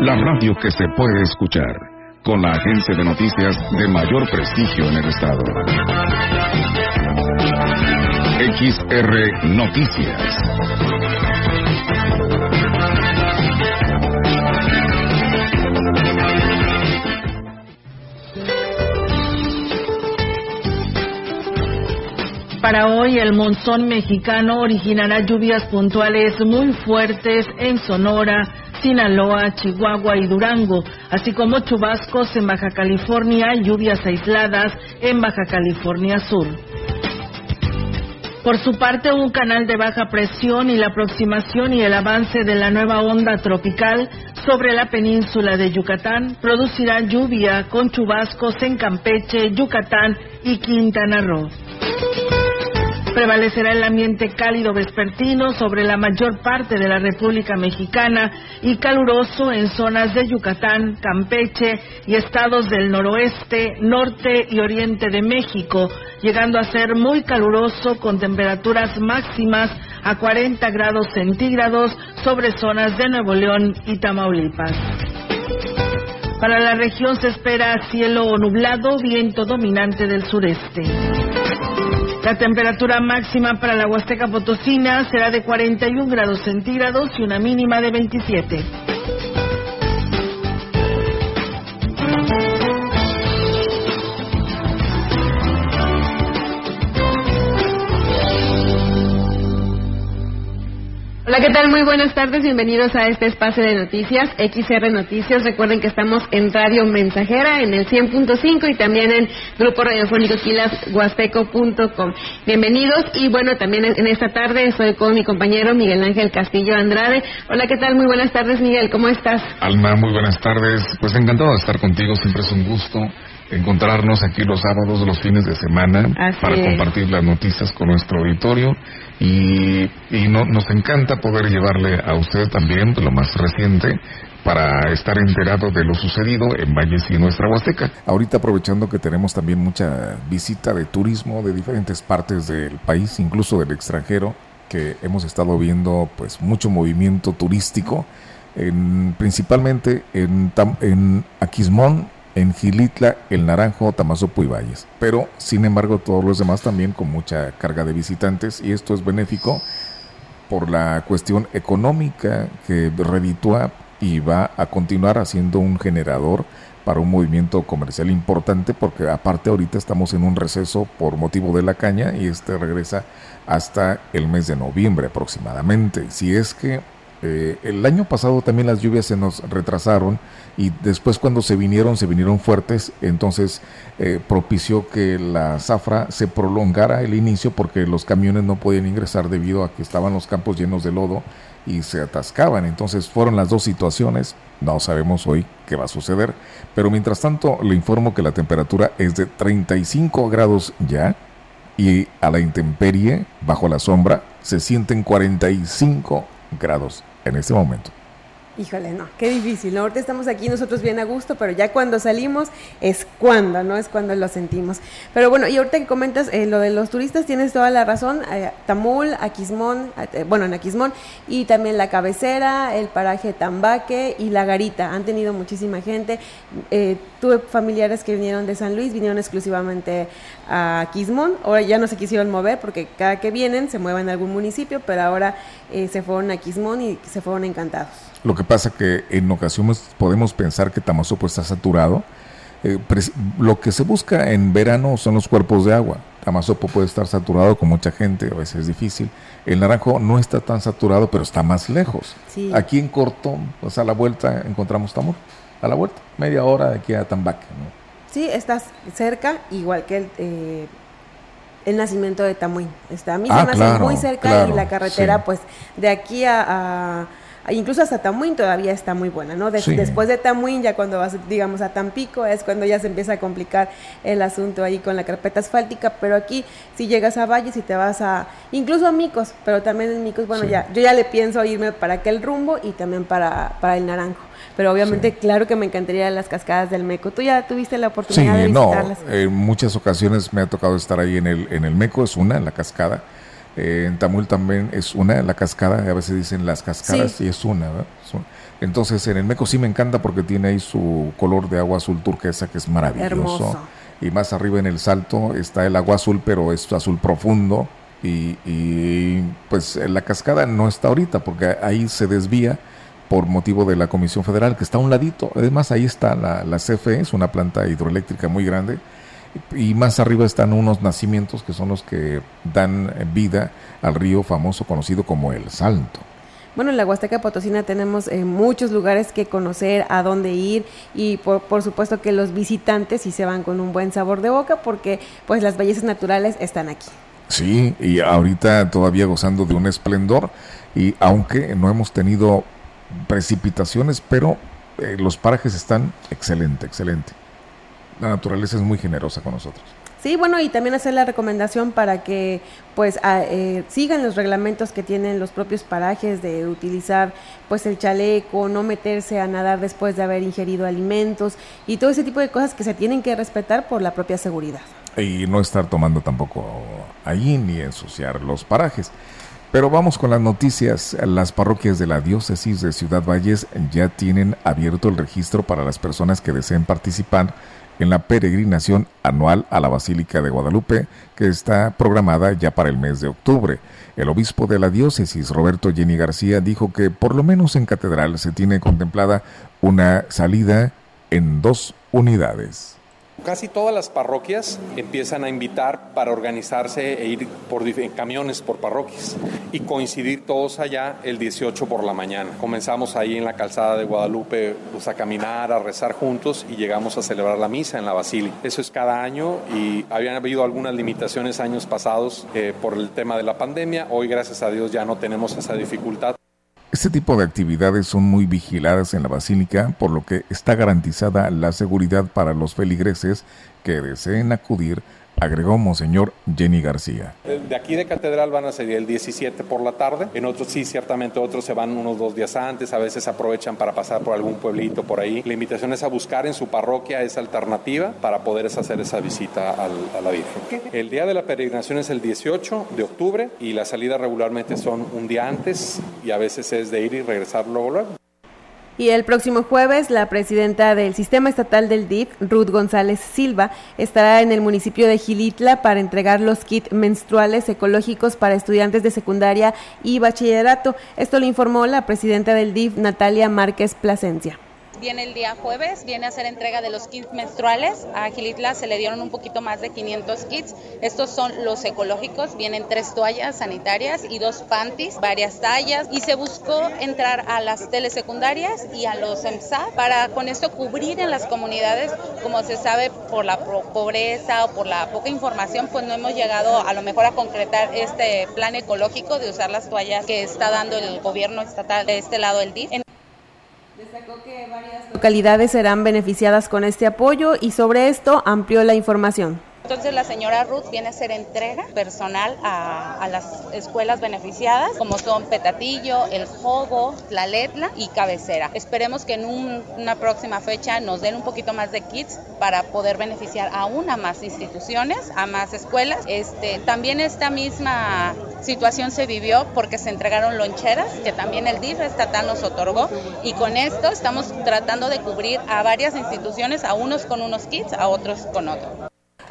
la radio que se puede escuchar, con la agencia de noticias de mayor prestigio en el estado. XR Noticias. Para hoy el monzón mexicano originará lluvias puntuales muy fuertes en Sonora, Sinaloa, Chihuahua y Durango, así como chubascos en Baja California lluvias aisladas en Baja California Sur. Por su parte, un canal de baja presión y la aproximación y el avance de la nueva onda tropical sobre la península de Yucatán producirá lluvia con chubascos en Campeche, Yucatán y Quintana Roo. Prevalecerá el ambiente cálido vespertino sobre la mayor parte de la República Mexicana y caluroso en zonas de Yucatán, Campeche y estados del noroeste, norte y oriente de México, llegando a ser muy caluroso con temperaturas máximas a 40 grados centígrados sobre zonas de Nuevo León y Tamaulipas. Para la región se espera cielo nublado, viento dominante del sureste. La temperatura máxima para la Huasteca Potosina será de 41 grados centígrados y una mínima de 27. Hola, ¿qué tal? Muy buenas tardes. Bienvenidos a este espacio de noticias, XR Noticias. Recuerden que estamos en Radio Mensajera, en el 100.5 y también en Grupo Radiofónico Quilashuasteco.com. Bienvenidos y bueno, también en esta tarde estoy con mi compañero Miguel Ángel Castillo Andrade. Hola, ¿qué tal? Muy buenas tardes, Miguel. ¿Cómo estás? Alma, muy buenas tardes. Pues encantado de estar contigo. Siempre es un gusto encontrarnos aquí los sábados, los fines de semana, para compartir las noticias con nuestro auditorio y, y no, nos encanta poder llevarle a usted también lo más reciente para estar enterado de lo sucedido en Valles y nuestra Huasteca. Ahorita aprovechando que tenemos también mucha visita de turismo de diferentes partes del país, incluso del extranjero, que hemos estado viendo pues mucho movimiento turístico, en, principalmente en, en Aquismón, en Gilitla, El Naranjo, Tamazopo y Valles. Pero, sin embargo, todos los demás también con mucha carga de visitantes y esto es benéfico por la cuestión económica que reditúa y va a continuar haciendo un generador para un movimiento comercial importante porque aparte ahorita estamos en un receso por motivo de la caña y este regresa hasta el mes de noviembre aproximadamente. Si es que eh, el año pasado también las lluvias se nos retrasaron y después cuando se vinieron, se vinieron fuertes, entonces eh, propició que la zafra se prolongara el inicio porque los camiones no podían ingresar debido a que estaban los campos llenos de lodo y se atascaban. Entonces fueron las dos situaciones, no sabemos hoy qué va a suceder, pero mientras tanto le informo que la temperatura es de 35 grados ya y a la intemperie, bajo la sombra, se sienten 45 grados en este momento. Híjole, no, qué difícil. Ahorita estamos aquí nosotros bien a gusto, pero ya cuando salimos es cuando, ¿no? Es cuando lo sentimos. Pero bueno, y ahorita que comentas eh, lo de los turistas, tienes toda la razón. Eh, Tamul, Aquismón, eh, bueno, en Aquismón, y también la cabecera, el paraje Tambaque y la Garita. Han tenido muchísima gente. tuve familiares que vinieron de San Luis, vinieron exclusivamente a Aquismón. Ahora ya no se quisieron mover porque cada que vienen se mueven a algún municipio, pero ahora se fueron a Aquismón y se fueron encantados. Lo que pasa que en ocasiones podemos pensar que Tamazopo está saturado. Eh, lo que se busca en verano son los cuerpos de agua. Tamazopo puede estar saturado con mucha gente, a veces es difícil. El Naranjo no está tan saturado, pero está más lejos. Aquí en Cortón, pues a la vuelta encontramos Tamor. A la vuelta, media hora de aquí a Tambaque. Sí, estás cerca, igual que el, eh, el nacimiento de Tamuín. Está, a mí se ah, me hace muy cerca y la carretera, pues de aquí a incluso hasta Tamuín todavía está muy buena, ¿no? Después de Tamuín, ya cuando vas, digamos, a Tampico, es cuando ya se empieza a complicar el asunto ahí con la carpeta asfáltica, pero aquí si llegas a Valles y te vas a, incluso a Micos, pero también en Micos, bueno, ya, yo ya le pienso irme para aquel rumbo y también para, para el Naranjo pero obviamente claro que me encantaría las cascadas del Meco. ¿Tú ya tuviste la oportunidad de visitarlas? no, en muchas ocasiones me ha tocado estar ahí en el, en el Meco, es una, la cascada. Eh, en Tamul también es una, la cascada, a veces dicen las cascadas y es una, Entonces en el Meco sí me encanta porque tiene ahí su color de agua azul turquesa que es maravilloso. Y más arriba en el salto está el agua azul, pero es azul profundo. Y, y pues la cascada no está ahorita porque ahí se desvía por motivo de la Comisión Federal, que está a un ladito. Además, ahí está la, la CFE, es una planta hidroeléctrica muy grande. Y más arriba están unos nacimientos que son los que dan vida al río famoso conocido como el Salto. Bueno, en la Huasteca Potosina tenemos eh, muchos lugares que conocer, a dónde ir y por, por, supuesto que los visitantes sí se van con un buen sabor de boca porque pues las bellezas naturales están aquí. Sí, y ahorita todavía gozando de un esplendor y aunque no hemos tenido precipitaciones, pero eh, los parajes están excelente, excelente. La naturaleza es muy generosa con nosotros. Sí, bueno, y también hacer la recomendación para que pues eh, sigan los reglamentos que tienen los propios parajes de utilizar pues el chaleco, no meterse a nadar después de haber ingerido alimentos y todo ese tipo de cosas que se tienen que respetar por la propia seguridad. Y no estar tomando tampoco ahí ni ensuciar los parajes. Pero vamos con las noticias. Las parroquias de la diócesis de Ciudad Valles ya tienen abierto el registro para las personas que deseen participar en la peregrinación anual a la Basílica de Guadalupe, que está programada ya para el mes de octubre. El obispo de la diócesis, Roberto Jenny García, dijo que por lo menos en catedral se tiene contemplada una salida en dos unidades. Casi todas las parroquias empiezan a invitar para organizarse e ir por camiones por parroquias y coincidir todos allá el 18 por la mañana. Comenzamos ahí en la calzada de Guadalupe pues, a caminar, a rezar juntos y llegamos a celebrar la misa en la basílica. Eso es cada año y habían habido algunas limitaciones años pasados eh, por el tema de la pandemia. Hoy gracias a Dios ya no tenemos esa dificultad. Este tipo de actividades son muy vigiladas en la basílica, por lo que está garantizada la seguridad para los feligreses que deseen acudir agregó Monseñor Jenny García. De aquí de Catedral van a salir el 17 por la tarde, en otros sí, ciertamente otros se van unos dos días antes, a veces aprovechan para pasar por algún pueblito por ahí. La invitación es a buscar en su parroquia esa alternativa para poder hacer esa visita a la Virgen. El día de la peregrinación es el 18 de octubre y la salida regularmente son un día antes y a veces es de ir y regresar luego. Y el próximo jueves, la presidenta del Sistema Estatal del DIF, Ruth González Silva, estará en el municipio de Gilitla para entregar los kits menstruales ecológicos para estudiantes de secundaria y bachillerato. Esto lo informó la presidenta del DIF, Natalia Márquez Plasencia viene el día jueves, viene a hacer entrega de los kits menstruales. A Gilitla se le dieron un poquito más de 500 kits. Estos son los ecológicos, vienen tres toallas sanitarias y dos panties, varias tallas. Y se buscó entrar a las telesecundarias y a los EMSA para con esto cubrir en las comunidades, como se sabe, por la pobreza o por la poca información, pues no hemos llegado a lo mejor a concretar este plan ecológico de usar las toallas que está dando el gobierno estatal de este lado del DIF. Destacó que varias localidades serán beneficiadas con este apoyo y sobre esto amplió la información. Entonces la señora Ruth viene a hacer entrega personal a, las escuelas beneficiadas, como son Petatillo, El Jogo, La Letla y Cabecera. Esperemos que en una próxima fecha nos den un poquito más de kits para poder beneficiar aún a más instituciones, a más escuelas. Este, también esta misma situación se vivió porque se entregaron loncheras, que también el DIF estatal nos otorgó, y con esto estamos tratando de cubrir a varias instituciones, a unos con unos kits, a otros con otros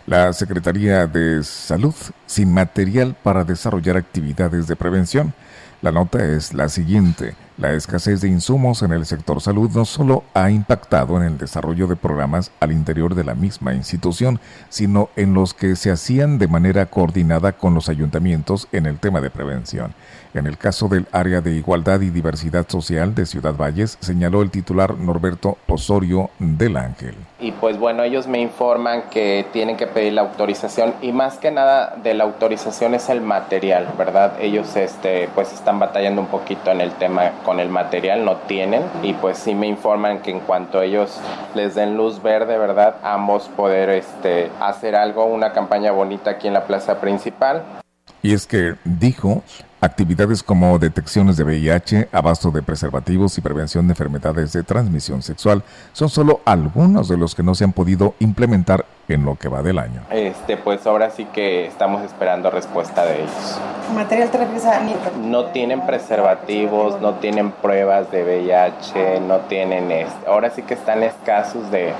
la Secretaría de Salud sin material para desarrollar actividades de prevención. La nota es la siguiente. La escasez de insumos en el sector salud no solo ha impactado en el desarrollo de programas al interior de la misma institución, sino en los que se hacían de manera coordinada con los ayuntamientos en el tema de prevención. En el caso del área de igualdad y diversidad social de Ciudad Valles, señaló el titular Norberto Osorio del Ángel. Y pues bueno, ellos me informan que tienen que pedir la autorización y más que nada de la autorización es el material, ¿verdad? Ellos este pues están batallando un poquito en el tema con el material, no tienen y pues sí me informan que en cuanto ellos les den luz verde, ¿verdad? Ambos poder este, hacer algo, una campaña bonita aquí en la plaza principal. Y es que dijo Actividades como detecciones de VIH, abasto de preservativos y prevención de enfermedades de transmisión sexual son solo algunos de los que no se han podido implementar en lo que va del año. Este, pues ahora sí que estamos esperando respuesta de ellos. ¿Material te No tienen preservativos, no tienen pruebas de VIH, no tienen... ahora sí que están escasos de,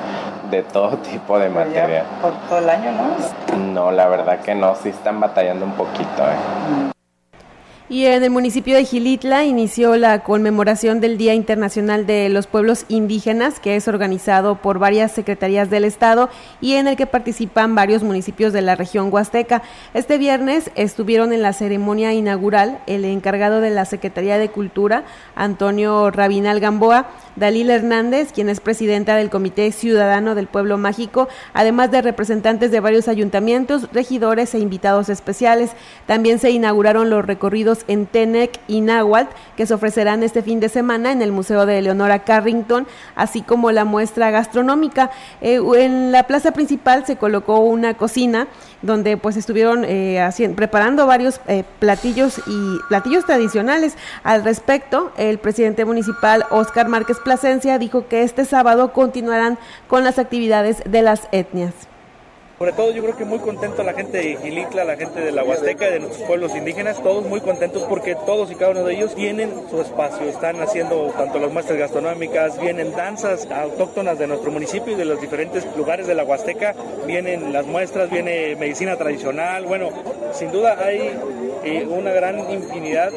de todo tipo de material. ¿Por todo el año, no? No, la verdad que no, sí están batallando un poquito. ¿eh? Y en el municipio de Gilitla inició la conmemoración del Día Internacional de los Pueblos Indígenas, que es organizado por varias secretarías del Estado y en el que participan varios municipios de la región huasteca. Este viernes estuvieron en la ceremonia inaugural el encargado de la Secretaría de Cultura, Antonio Rabinal Gamboa, Dalila Hernández, quien es presidenta del Comité Ciudadano del Pueblo Mágico, además de representantes de varios ayuntamientos, regidores e invitados especiales. También se inauguraron los recorridos en Tenec y Nahuatl que se ofrecerán este fin de semana en el Museo de Eleonora Carrington, así como la muestra gastronómica. Eh, en la plaza principal se colocó una cocina donde pues estuvieron eh, preparando varios eh, platillos y platillos tradicionales. Al respecto, el presidente municipal Oscar Márquez Plasencia dijo que este sábado continuarán con las actividades de las etnias. Sobre todo yo creo que muy contento la gente de Gilitla, la gente de la Huasteca y de nuestros pueblos indígenas, todos muy contentos porque todos y cada uno de ellos tienen su espacio, están haciendo tanto las muestras gastronómicas, vienen danzas autóctonas de nuestro municipio y de los diferentes lugares de la Huasteca, vienen las muestras, viene medicina tradicional, bueno, sin duda hay eh, una gran infinidad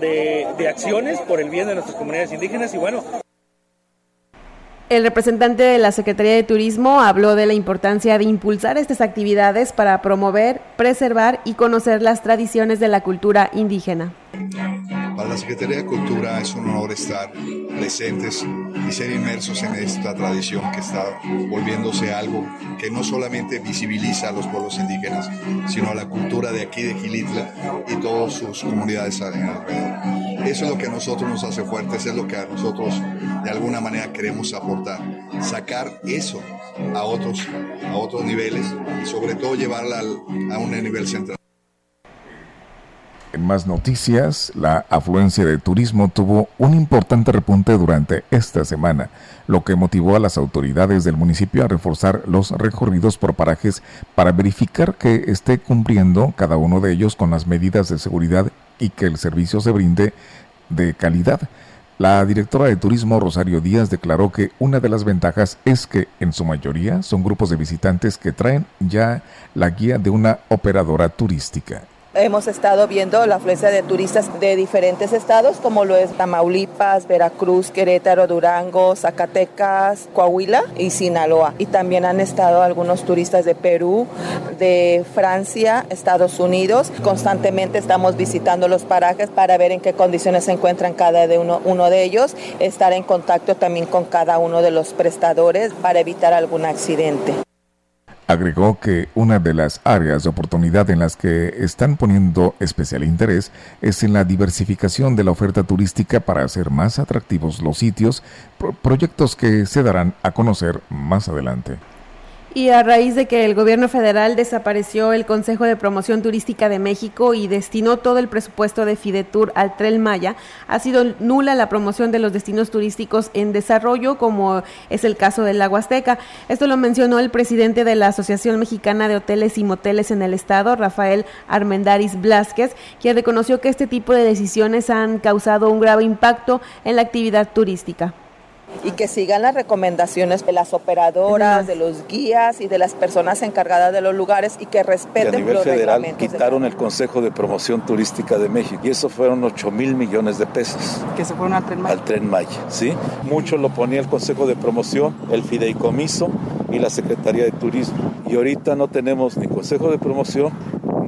de, de acciones por el bien de nuestras comunidades indígenas y bueno, el representante de la Secretaría de Turismo habló de la importancia de impulsar estas actividades para promover, preservar y conocer las tradiciones de la cultura indígena. Para la Secretaría de Cultura es un honor estar presentes y ser inmersos en esta tradición que está volviéndose algo que no solamente visibiliza a los pueblos indígenas, sino a la cultura de aquí de Gilitla y todas sus comunidades alrededor. Eso es lo que a nosotros nos hace fuertes, es lo que a nosotros de alguna manera queremos aportar, sacar eso a otros, a otros niveles y sobre todo llevarla a un nivel central. En más noticias, la afluencia de turismo tuvo un importante repunte durante esta semana, lo que motivó a las autoridades del municipio a reforzar los recorridos por parajes para verificar que esté cumpliendo cada uno de ellos con las medidas de seguridad y que el servicio se brinde de calidad. La directora de turismo Rosario Díaz declaró que una de las ventajas es que en su mayoría son grupos de visitantes que traen ya la guía de una operadora turística hemos estado viendo la afluencia de turistas de diferentes estados, como lo es Tamaulipas, Veracruz, Querétaro, Durango, Zacatecas, Coahuila y Sinaloa. Y también han estado algunos turistas de Perú, de Francia, Estados Unidos. Constantemente estamos visitando los parajes para ver en qué condiciones se encuentran cada uno de ellos, estar en contacto también con cada uno de los prestadores para evitar algún accidente. Agregó que una de las áreas de oportunidad en las que están poniendo especial interés es en la diversificación de la oferta turística para hacer más atractivos los sitios, proyectos que se darán a conocer más adelante. Y a raíz de que el gobierno federal desapareció el Consejo de Promoción Turística de México y destinó todo el presupuesto de Fidetur al Tren Maya, ha sido nula la promoción de los destinos turísticos en desarrollo, como es el caso del la Huasteca. Esto lo mencionó el presidente de la Asociación Mexicana de Hoteles y Moteles en el Estado, Rafael Armendaris Blasquez, quien reconoció que este tipo de decisiones han causado un grave impacto en la actividad turística y que sigan las recomendaciones de las operadoras, de los guías y de las personas encargadas de los lugares y que respeten y a nivel federal quitaron el Consejo de Promoción Turística de México y eso fueron 8 mil millones de pesos. Que se fueron al Tren Maya. Al Tren Maya, ¿sí? Mucho lo ponía el Consejo de Promoción, el Fideicomiso y la Secretaría de Turismo. Y ahorita no tenemos ni Consejo de Promoción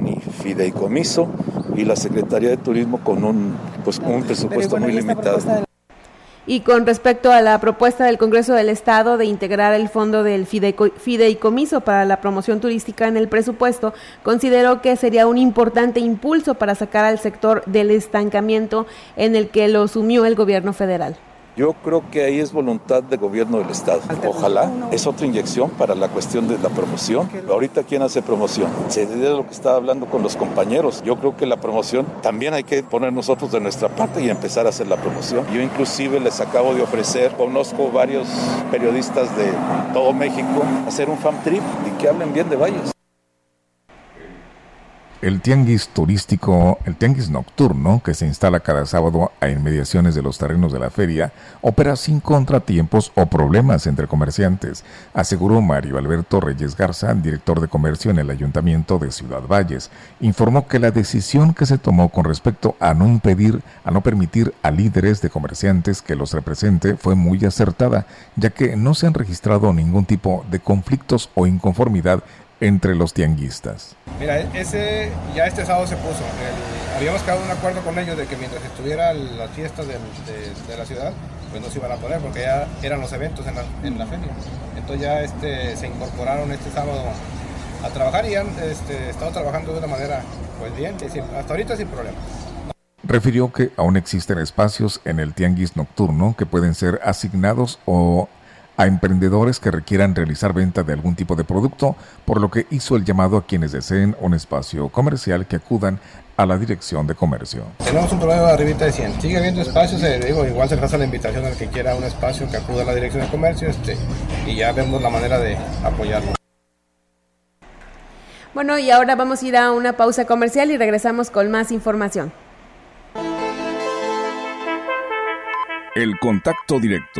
ni Fideicomiso y la Secretaría de Turismo con un, pues, un presupuesto muy limitado. Y con respecto a la propuesta del Congreso del Estado de integrar el fondo del fideicomiso para la promoción turística en el presupuesto, consideró que sería un importante impulso para sacar al sector del estancamiento en el que lo sumió el gobierno federal. Yo creo que ahí es voluntad del gobierno del Estado. Ojalá es otra inyección para la cuestión de la promoción. Ahorita, ¿quién hace promoción? Se de lo que estaba hablando con los compañeros. Yo creo que la promoción también hay que poner nosotros de nuestra parte y empezar a hacer la promoción. Yo inclusive les acabo de ofrecer, conozco varios periodistas de todo México, hacer un fan trip y que hablen bien de Valles. El tianguis turístico, el tianguis nocturno, que se instala cada sábado a inmediaciones de los terrenos de la feria, opera sin contratiempos o problemas entre comerciantes, aseguró Mario Alberto Reyes Garza, director de comercio en el Ayuntamiento de Ciudad Valles. Informó que la decisión que se tomó con respecto a no impedir, a no permitir a líderes de comerciantes que los represente fue muy acertada, ya que no se han registrado ningún tipo de conflictos o inconformidad entre los tianguistas. Mira, ese ya este sábado se puso. habíamos quedado un acuerdo con ellos de que mientras estuviera las fiestas de, la ciudad, pues no se iban a poner porque ya eran los eventos en la, en la feria. Entonces ya este, se incorporaron este sábado a trabajar y han este, estado trabajando de una manera pues bien, hasta ahorita sin problemas. Refirió que aún existen espacios en el tianguis nocturno que pueden ser asignados o a emprendedores que requieran realizar venta de algún tipo de producto, por lo que hizo el llamado a quienes deseen un espacio comercial que acudan a la dirección de comercio. Tenemos un problema de arribita de 100. Sigue habiendo espacios, eh, digo, igual se pasa la invitación al que quiera un espacio que acuda a la dirección de comercio este, y ya vemos la manera de apoyarlo. Bueno, y ahora vamos a ir a una pausa comercial y regresamos con más información. El contacto directo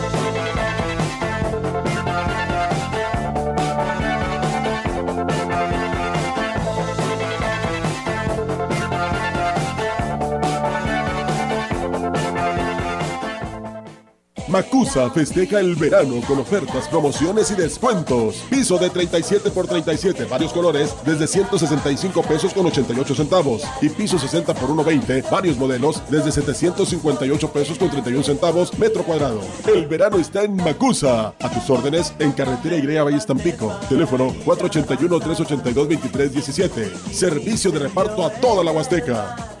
Macusa festeja el verano con ofertas, promociones y descuentos. Piso de 37 por 37, varios colores, desde 165 pesos con 88 centavos. Y piso 60 por 120, varios modelos, desde 758 pesos con 31 centavos metro cuadrado. El verano está en Macusa. A tus órdenes en Carretera Igrea Valle Tampico. Teléfono 481-382-2317. Servicio de reparto a toda la Huasteca.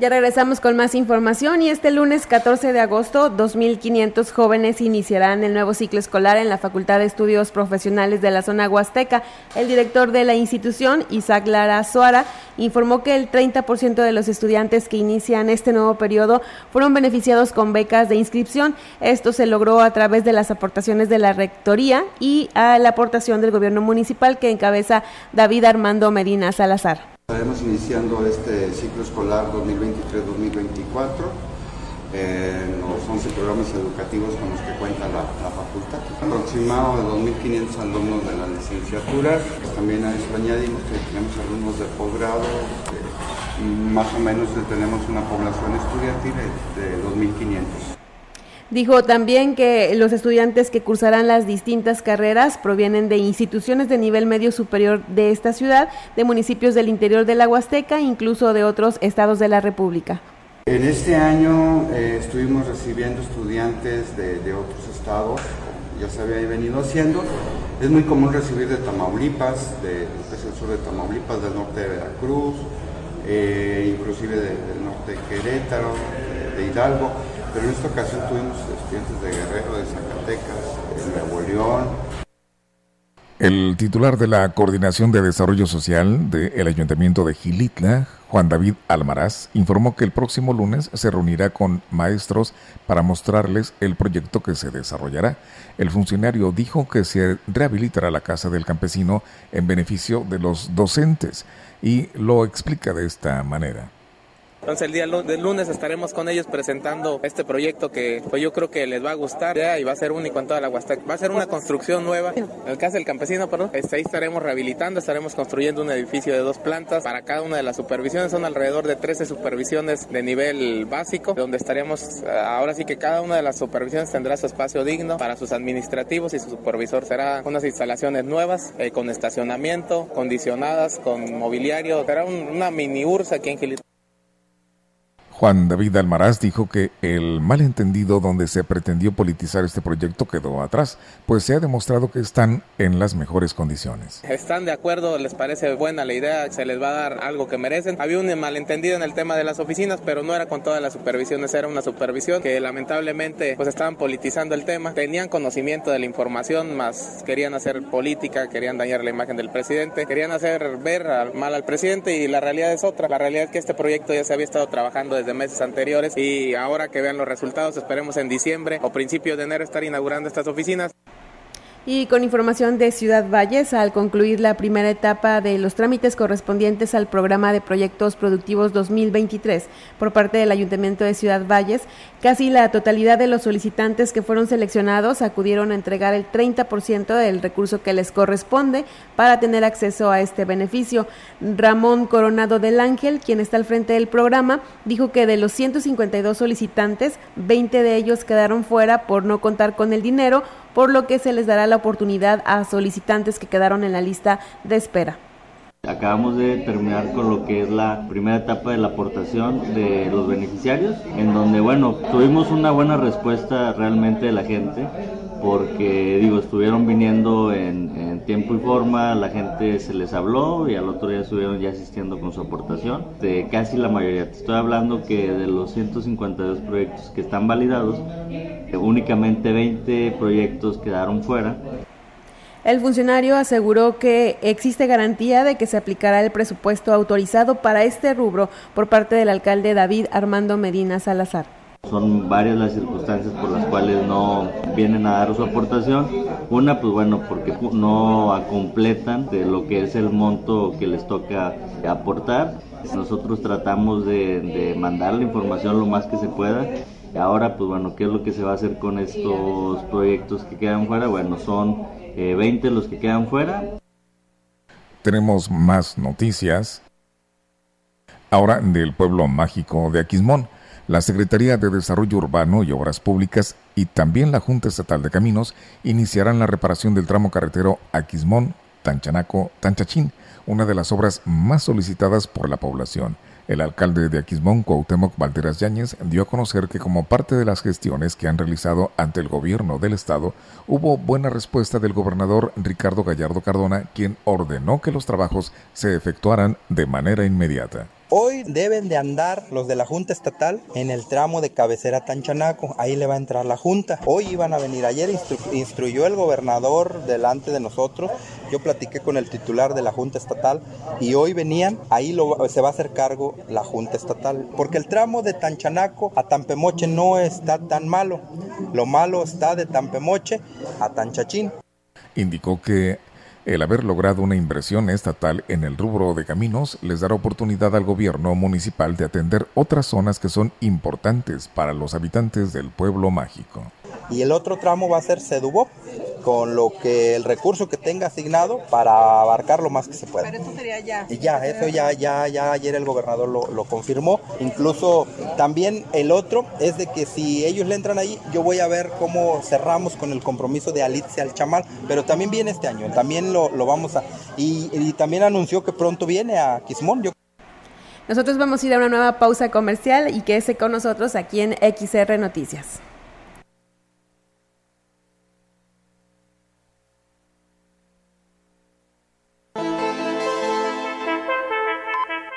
Ya regresamos con más información y este lunes 14 de agosto 2.500 jóvenes iniciarán el nuevo ciclo escolar en la Facultad de Estudios Profesionales de la zona Huasteca. El director de la institución, Isaac Lara Suara, informó que el 30% de los estudiantes que inician este nuevo periodo fueron beneficiados con becas de inscripción. Esto se logró a través de las aportaciones de la Rectoría y a la aportación del gobierno municipal que encabeza David Armando Medina Salazar. Estaremos iniciando este ciclo escolar 2023-2024 en los 11 programas educativos con los que cuenta la, facultad. Aproximado de 2.500 alumnos de la licenciatura. También a eso añadimos que tenemos alumnos de posgrado, más o menos tenemos una población estudiantil de 2.500. Dijo también que los estudiantes que cursarán las distintas carreras provienen de instituciones de nivel medio superior de esta ciudad, de municipios del interior de la Huasteca, incluso de otros estados de la República. En este año eh, estuvimos recibiendo estudiantes de, otros estados, ya se había venido haciendo. Es muy común recibir de Tamaulipas, de, del sur de Tamaulipas, del norte de Veracruz, eh, inclusive del norte de Querétaro, de Hidalgo pero en esta ocasión tuvimos estudiantes de Guerrero, de Zacatecas, de Nuevo León. El titular de la Coordinación de Desarrollo Social del Ayuntamiento de Gilitla, Juan David Almaraz, informó que el próximo lunes se reunirá con maestros para mostrarles el proyecto que se desarrollará. El funcionario dijo que se rehabilitará la Casa del Campesino en beneficio de los docentes y lo explica de esta manera. Entonces el día del lunes estaremos con ellos presentando este proyecto que pues yo creo que les va a gustar y va a ser único en toda la Huasteca. Va a ser una construcción nueva. En el caso del campesino, perdón, este, ahí estaremos rehabilitando, estaremos construyendo un edificio de dos plantas para cada una de las supervisiones. Son alrededor de 13 supervisiones de nivel básico, donde estaremos, ahora sí que cada una de las supervisiones tendrá su espacio digno para sus administrativos y su supervisor. Será unas instalaciones nuevas, eh, con estacionamiento, condicionadas, con mobiliario. Será una mini URSA aquí en Gilitán. Juan David Almaraz dijo que el malentendido donde se pretendió politizar este proyecto quedó atrás, pues se ha demostrado que están en las mejores condiciones. ¿Están de acuerdo? ¿Les parece buena la idea? ¿Se les va a dar algo que merecen? Había un malentendido en el tema de las oficinas, pero no era con todas las supervisiones, era una supervisión que lamentablemente pues estaban politizando el tema, tenían conocimiento de la información, más querían hacer política, querían dañar la imagen del presidente, querían hacer ver mal al presidente y la realidad es otra. La realidad es que este proyecto ya se había estado trabajando desde meses anteriores y ahora que vean los resultados esperemos en diciembre o principios de enero estar inaugurando estas oficinas. Y con información de Ciudad Valles, al concluir la primera etapa de los trámites correspondientes al programa de proyectos productivos 2023 por parte del Ayuntamiento de Ciudad Valles, casi la totalidad de los solicitantes que fueron seleccionados acudieron a entregar el 30% del recurso que les corresponde para tener acceso a este beneficio. Ramón Coronado del Ángel, quien está al frente del programa, dijo que de los 152 solicitantes, 20 de ellos quedaron fuera por no contar con el dinero por lo que se les dará la oportunidad a solicitantes que quedaron en la lista de espera. Acabamos de terminar con lo que es la primera etapa de la aportación de los beneficiarios, en donde, bueno, tuvimos una buena respuesta realmente de la gente porque digo, estuvieron viniendo en, tiempo y forma, la gente se les habló y al otro día estuvieron ya asistiendo con su aportación. De casi la mayoría, te estoy hablando que de los 152 proyectos que están validados, únicamente 20 proyectos quedaron fuera. El funcionario aseguró que existe garantía de que se aplicará el presupuesto autorizado para este rubro por parte del alcalde David Armando Medina Salazar. Son varias las circunstancias por las cuales no vienen a dar su aportación. Una, pues bueno, porque no completan de lo que es el monto que les toca aportar. Nosotros tratamos de, mandar la información lo más que se pueda. Y ahora, pues bueno, ¿qué es lo que se va a hacer con estos proyectos que quedan fuera? Bueno, son 20 eh, los que quedan fuera. Tenemos más noticias Ahora del pueblo mágico de Aquismón. La Secretaría de Desarrollo Urbano y Obras Públicas y también la Junta Estatal de Caminos iniciarán la reparación del tramo carretero Aquismón, Tanchanaco, Tanchachín, una de las obras más solicitadas por la población. El alcalde de Aquismón, Cuauhtémoc Valderas Yáñez, dio a conocer que como parte de las gestiones que han realizado ante el gobierno del estado, hubo buena respuesta del gobernador Ricardo Gallardo Cardona, quien ordenó que los trabajos se efectuaran de manera inmediata. Hoy deben de andar los de la Junta Estatal en el tramo de cabecera Tanchanaco. Ahí le va a entrar la Junta. Hoy iban a venir. Ayer instruyó el gobernador delante de nosotros. Yo platiqué con el titular de la Junta Estatal y hoy venían. Ahí se va a hacer cargo la Junta Estatal. Porque el tramo de Tanchanaco a Tampemoche no está tan malo. Lo malo está de Tampemoche a Tanchachín. Indicó que el haber logrado una inversión estatal en el rubro de caminos les dará oportunidad al gobierno municipal de atender otras zonas que son importantes para los habitantes del pueblo mágico y el otro tramo va a ser Sedubop, con lo que el recurso que tenga asignado para abarcar lo más que se pueda. Pero eso sería ya. Y ya, eso ya, ya, ya ayer el gobernador lo, confirmó. Incluso también el otro es de que si ellos le entran ahí, yo voy a ver cómo cerramos con el compromiso de Alicia al Chamal, pero también viene este año, también lo, vamos a... Y, también anunció que pronto viene a Quismón. Nosotros vamos a ir a una nueva pausa comercial y quédese con nosotros aquí en XR Noticias.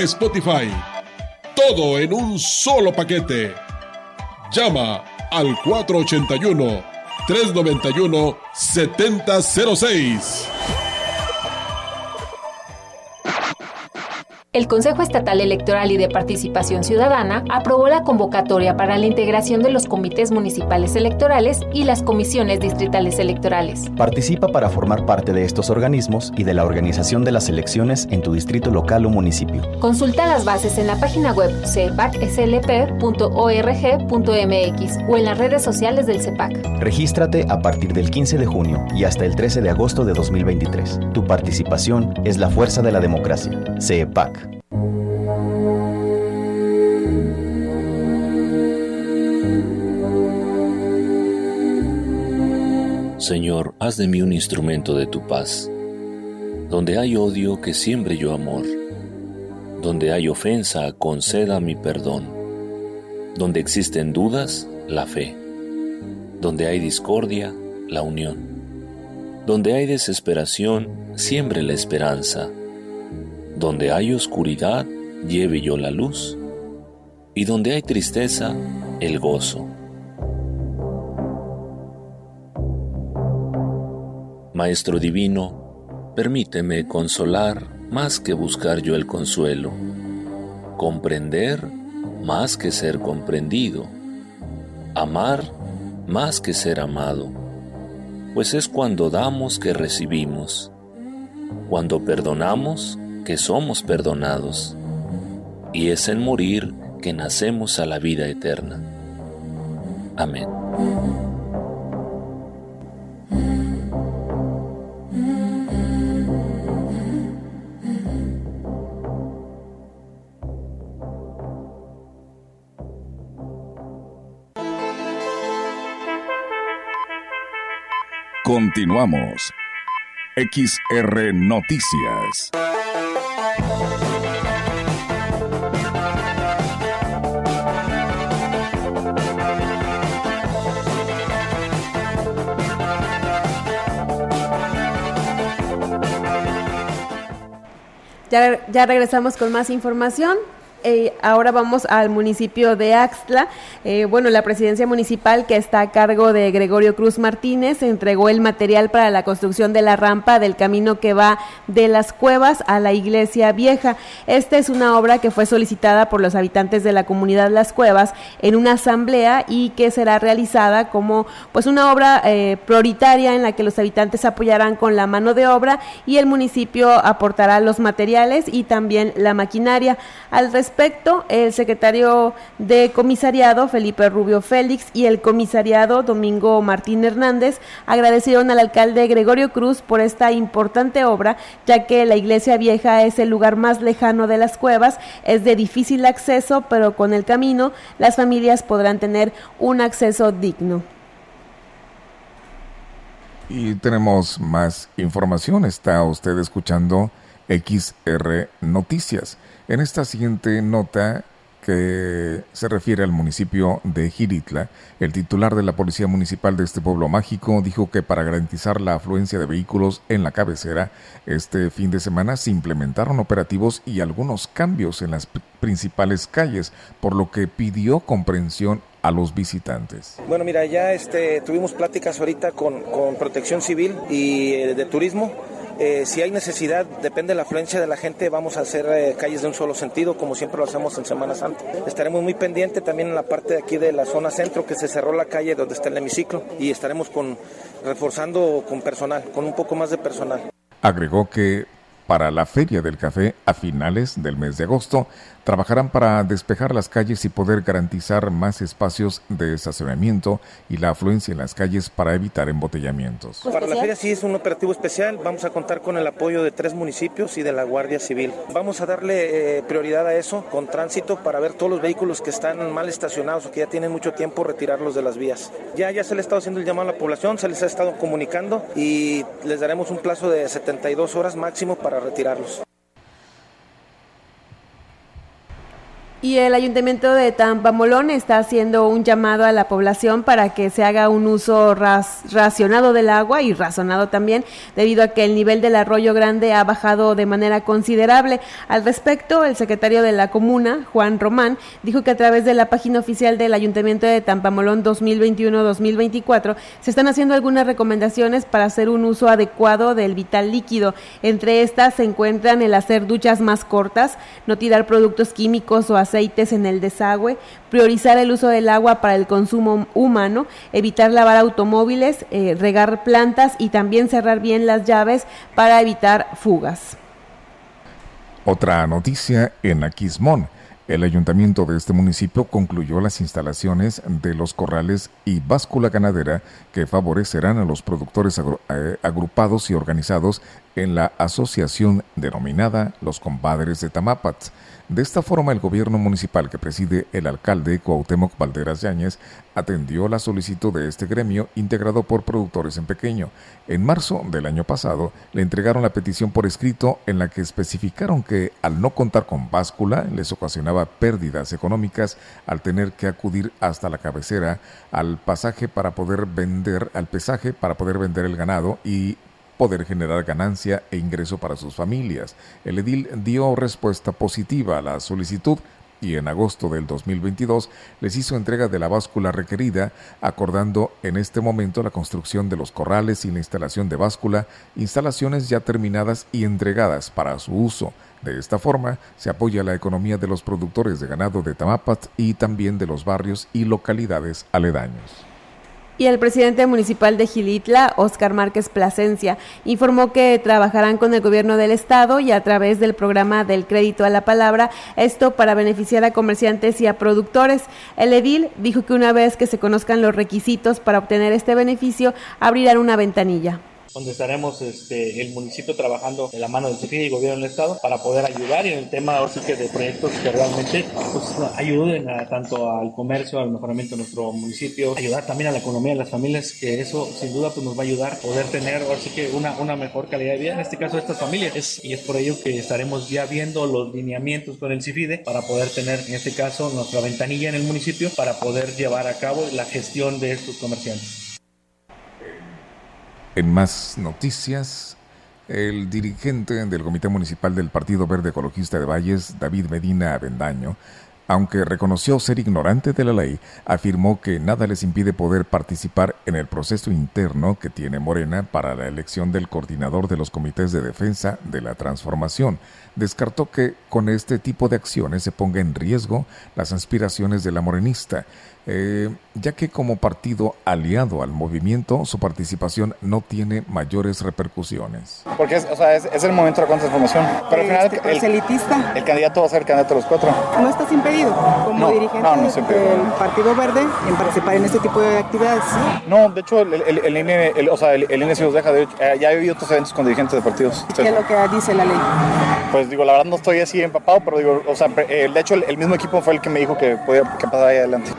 Spotify. Todo en un solo paquete. Llama al 481 391 7006. El Consejo Estatal Electoral y de Participación Ciudadana aprobó la convocatoria para la integración de los comités municipales electorales y las comisiones distritales electorales. Participa para formar parte de estos organismos y de la organización de las elecciones en tu distrito local o municipio. Consulta las bases en la página web cepacslp.org.mx o en las redes sociales del CEPAC. Regístrate a partir del 15 de junio y hasta el 13 de agosto de 2023. Tu participación es la fuerza de la democracia. CEPAC. Señor, haz de mí un instrumento de tu paz. Donde hay odio, que siembre yo amor. Donde hay ofensa, conceda mi perdón. Donde existen dudas, la fe. Donde hay discordia, la unión. Donde hay desesperación, siembre la esperanza. Donde hay oscuridad, lleve yo la luz. Y donde hay tristeza, el gozo. Maestro Divino, permíteme consolar más que buscar yo el consuelo, comprender más que ser comprendido, amar más que ser amado, pues es cuando damos que recibimos, cuando perdonamos que somos perdonados, y es en morir que nacemos a la vida eterna. Amén. Continuamos. XR Noticias. Ya, ya regresamos con más información. Eh, ahora vamos al municipio de Axtla. Eh, bueno, la presidencia municipal que está a cargo de Gregorio Cruz Martínez entregó el material para la construcción de la rampa del camino que va de las cuevas a la iglesia vieja. Esta es una obra que fue solicitada por los habitantes de la comunidad Las Cuevas en una asamblea y que será realizada como pues una obra eh, prioritaria en la que los habitantes apoyarán con la mano de obra y el municipio aportará los materiales y también la maquinaria. Al respecto, el secretario de comisariado, Felipe Rubio Félix, y el comisariado, Domingo Martín Hernández, agradecieron al alcalde Gregorio Cruz por esta importante obra, ya que la iglesia vieja es el lugar más lejano de las cuevas, es de difícil acceso, pero con el camino las familias podrán tener un acceso digno. Y tenemos más información. Está usted escuchando XR Noticias. En esta siguiente nota que se refiere al municipio de Giritla, el titular de la Policía Municipal de este pueblo mágico dijo que para garantizar la afluencia de vehículos en la cabecera, este fin de semana se implementaron operativos y algunos cambios en las principales calles, por lo que pidió comprensión a los visitantes. Bueno, mira, ya este, tuvimos pláticas ahorita con, con Protección Civil y eh, de Turismo eh, si hay necesidad, depende de la afluencia de la gente, vamos a hacer eh, calles de un solo sentido, como siempre lo hacemos en Semana Santa. Estaremos muy pendientes también en la parte de aquí de la zona centro, que se cerró la calle donde está el hemiciclo, y estaremos con, reforzando con personal, con un poco más de personal. Agregó que para la Feria del Café a finales del mes de agosto trabajarán para despejar las calles y poder garantizar más espacios de estacionamiento y la afluencia en las calles para evitar embotellamientos. Para la feria sí es un operativo especial, vamos a contar con el apoyo de tres municipios y de la Guardia Civil. Vamos a darle eh, prioridad a eso con tránsito para ver todos los vehículos que están mal estacionados o que ya tienen mucho tiempo retirarlos de las vías. Ya, ya se le ha estado haciendo el llamado a la población, se les ha estado comunicando y les daremos un plazo de 72 horas máximo para retirarlos. Y el Ayuntamiento de Tampamolón está haciendo un llamado a la población para que se haga un uso racionado del agua y razonado también, debido a que el nivel del arroyo grande ha bajado de manera considerable. Al respecto, el secretario de la comuna, Juan Román, dijo que a través de la página oficial del Ayuntamiento de Tampamolón 2021-2024 se están haciendo algunas recomendaciones para hacer un uso adecuado del vital líquido. Entre estas se encuentran el hacer duchas más cortas, no tirar productos químicos o aceites en el desagüe, priorizar el uso del agua para el consumo humano, evitar lavar automóviles, eh, regar plantas y también cerrar bien las llaves para evitar fugas. Otra noticia en Aquismón. El ayuntamiento de este municipio concluyó las instalaciones de los corrales y báscula ganadera que favorecerán a los productores eh, agrupados y organizados en la asociación denominada Los Compadres de Tamapats. De esta forma, el gobierno municipal que preside el alcalde Cuauhtémoc Valderas Yáñez atendió la solicitud de este gremio integrado por productores en pequeño. En marzo del año pasado le entregaron la petición por escrito en la que especificaron que al no contar con báscula les ocasionaba pérdidas económicas al tener que acudir hasta la cabecera al pasaje para poder vender al pesaje para poder vender el ganado y poder generar ganancia e ingreso para sus familias. El edil dio respuesta positiva a la solicitud y en agosto del 2022 les hizo entrega de la báscula requerida, acordando en este momento la construcción de los corrales y la instalación de báscula, instalaciones ya terminadas y entregadas para su uso. De esta forma, se apoya la economía de los productores de ganado de Tamapat y también de los barrios y localidades aledaños y el presidente municipal de Gilitla, Oscar Márquez Plasencia, informó que trabajarán con el gobierno del estado y a través del programa del crédito a la palabra, esto para beneficiar a comerciantes y a productores. El edil dijo que una vez que se conozcan los requisitos para obtener este beneficio, abrirán una ventanilla. Donde estaremos este, el municipio trabajando de la mano del CIFID y gobierno del estado para poder ayudar y en el tema ahora sí que de proyectos que realmente pues, ayuden a, tanto al comercio, al mejoramiento de nuestro municipio, ayudar también a la economía de las familias, que eso sin duda pues, nos va a ayudar a poder tener ahora sí que una, una mejor calidad de vida, en este caso de estas familias. Es, y es por ello que estaremos ya viendo los lineamientos con el CIFIDE para poder tener en este caso nuestra ventanilla en el municipio para poder llevar a cabo la gestión de estos comerciantes. En más noticias, el dirigente del Comité Municipal del Partido Verde Ecologista de Valles, David Medina Avendaño, aunque reconoció ser ignorante de la ley, afirmó que nada les impide poder participar en el proceso interno que tiene Morena para la elección del coordinador de los comités de defensa de la transformación. Descartó que con este tipo de acciones se ponga en riesgo las aspiraciones de la morenista eh, ya que como partido aliado al movimiento, su participación no tiene mayores repercusiones. Porque es, o sea, es, el momento de la transformación. Pero al final, este, el, elitista. el candidato va a ser el candidato de los cuatro. ¿No estás impedido como dirigente del Partido Verde en participar en este tipo de actividades? No, de hecho, el, el, INE, o sea, el, INE sí los deja. De, eh, ya he habido otros eventos con dirigentes de partidos. ¿Qué es lo que dice la ley? Pues digo, la verdad no estoy así empapado, pero digo, o sea, eh, de hecho, el, mismo equipo fue el que me dijo que podía que pasara ahí adelante.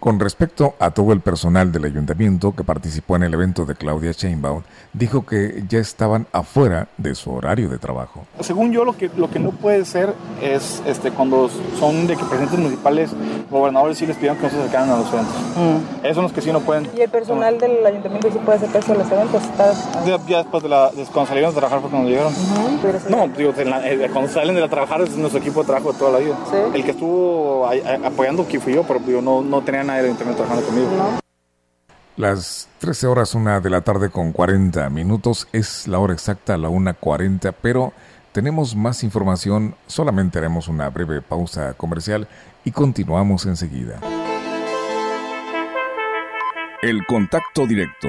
Con respecto a todo el personal del ayuntamiento que participó en el evento de Claudia Sheinbaum, dijo que ya estaban afuera de su horario de trabajo. Según yo, lo que, lo que no puede ser es este, cuando son de que presidentes municipales, gobernadores sí les pidieron que no se acercaran a los eventos. Mm. Esos son los que sí no pueden. ¿Y el personal del ayuntamiento sí puede acercarse a los eventos? Ya, después de, la, cuando salieron a trabajar fue cuando llegaron. No, digo, eh, cuando salen de la trabajar es nuestro equipo de trabajo de toda la vida. El que estuvo apoyando que fui yo, pero yo no, no tenía las 13 horas, una de la tarde con 40 minutos, es la hora exacta, la 1.40, pero tenemos más información, solamente haremos una breve pausa comercial y continuamos enseguida. El contacto directo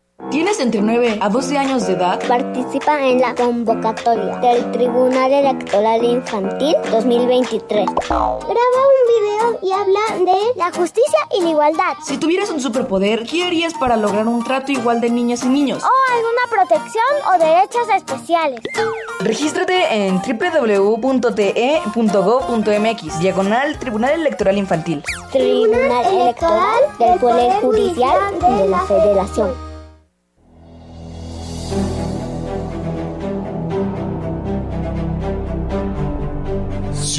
¿Tienes entre 9 a 12 años de edad? Participa en la convocatoria del Tribunal Electoral Infantil 2023. Graba un video y habla de la justicia y la igualdad. Si tuvieras un superpoder, ¿qué harías para lograr un trato igual de niñas y niños? O alguna protección o derechos especiales. Regístrate en www.te.gov.mx, diagonal Tribunal Electoral Infantil. Tribunal Electoral del Poder Judicial de la Federación.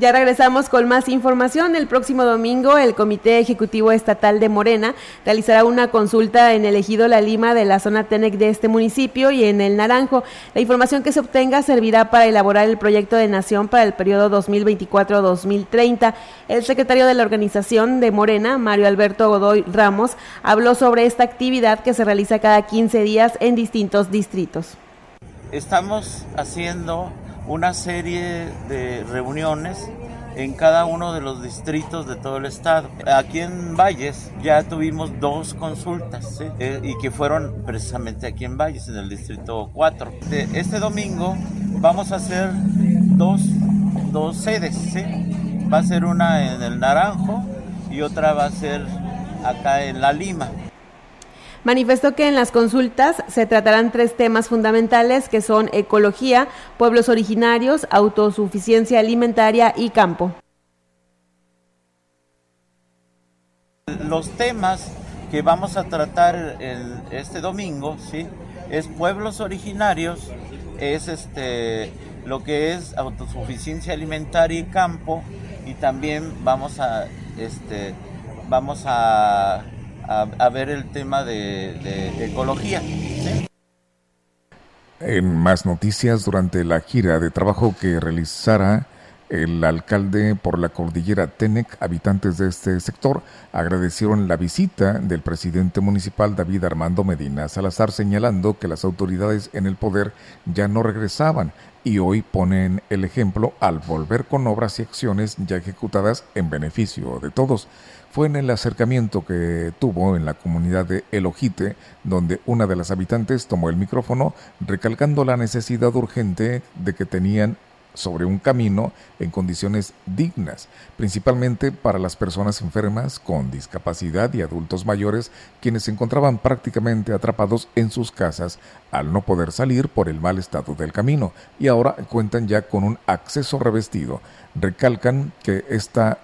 Ya regresamos con más información. El próximo domingo el Comité Ejecutivo Estatal de Morena realizará una consulta en el ejido La Lima de la zona TENEC de este municipio y en el Naranjo. La información que se obtenga servirá para elaborar el proyecto de nación para el periodo 2024-2030. El secretario de la organización de Morena, Mario Alberto Godoy Ramos, habló sobre esta actividad que se realiza cada 15 días en distintos distritos. Estamos haciendo una serie de reuniones en cada uno de los distritos de todo el estado. Aquí en Valles ya tuvimos dos consultas eh, y que fueron precisamente aquí en Valles, en el distrito 4. Este domingo vamos a hacer dos, dos sedes. Va a ser una en el Naranjo y otra va a ser acá en La Lima. Manifestó que en las consultas se tratarán tres temas fundamentales que son ecología, pueblos originarios, autosuficiencia alimentaria y campo. Los temas que vamos a tratar este domingo, ¿sí? Es pueblos originarios, es este lo que es autosuficiencia alimentaria y campo y también vamos a este vamos a a, ver el tema de, ecología. En más noticias, durante la gira de trabajo que realizara el alcalde por la cordillera Tenec, habitantes de este sector agradecieron la visita del presidente municipal David Armando Medina Salazar, señalando que las autoridades en el poder ya no regresaban y hoy ponen el ejemplo al volver con obras y acciones ya ejecutadas en beneficio de todos fue en el acercamiento que tuvo en la comunidad de El Ojite, donde una de las habitantes tomó el micrófono recalcando la necesidad urgente de que tenían sobre un camino en condiciones dignas, principalmente para las personas enfermas con discapacidad y adultos mayores quienes se encontraban prácticamente atrapados en sus casas al no poder salir por el mal estado del camino y ahora cuentan ya con un acceso revestido. Recalcan que esta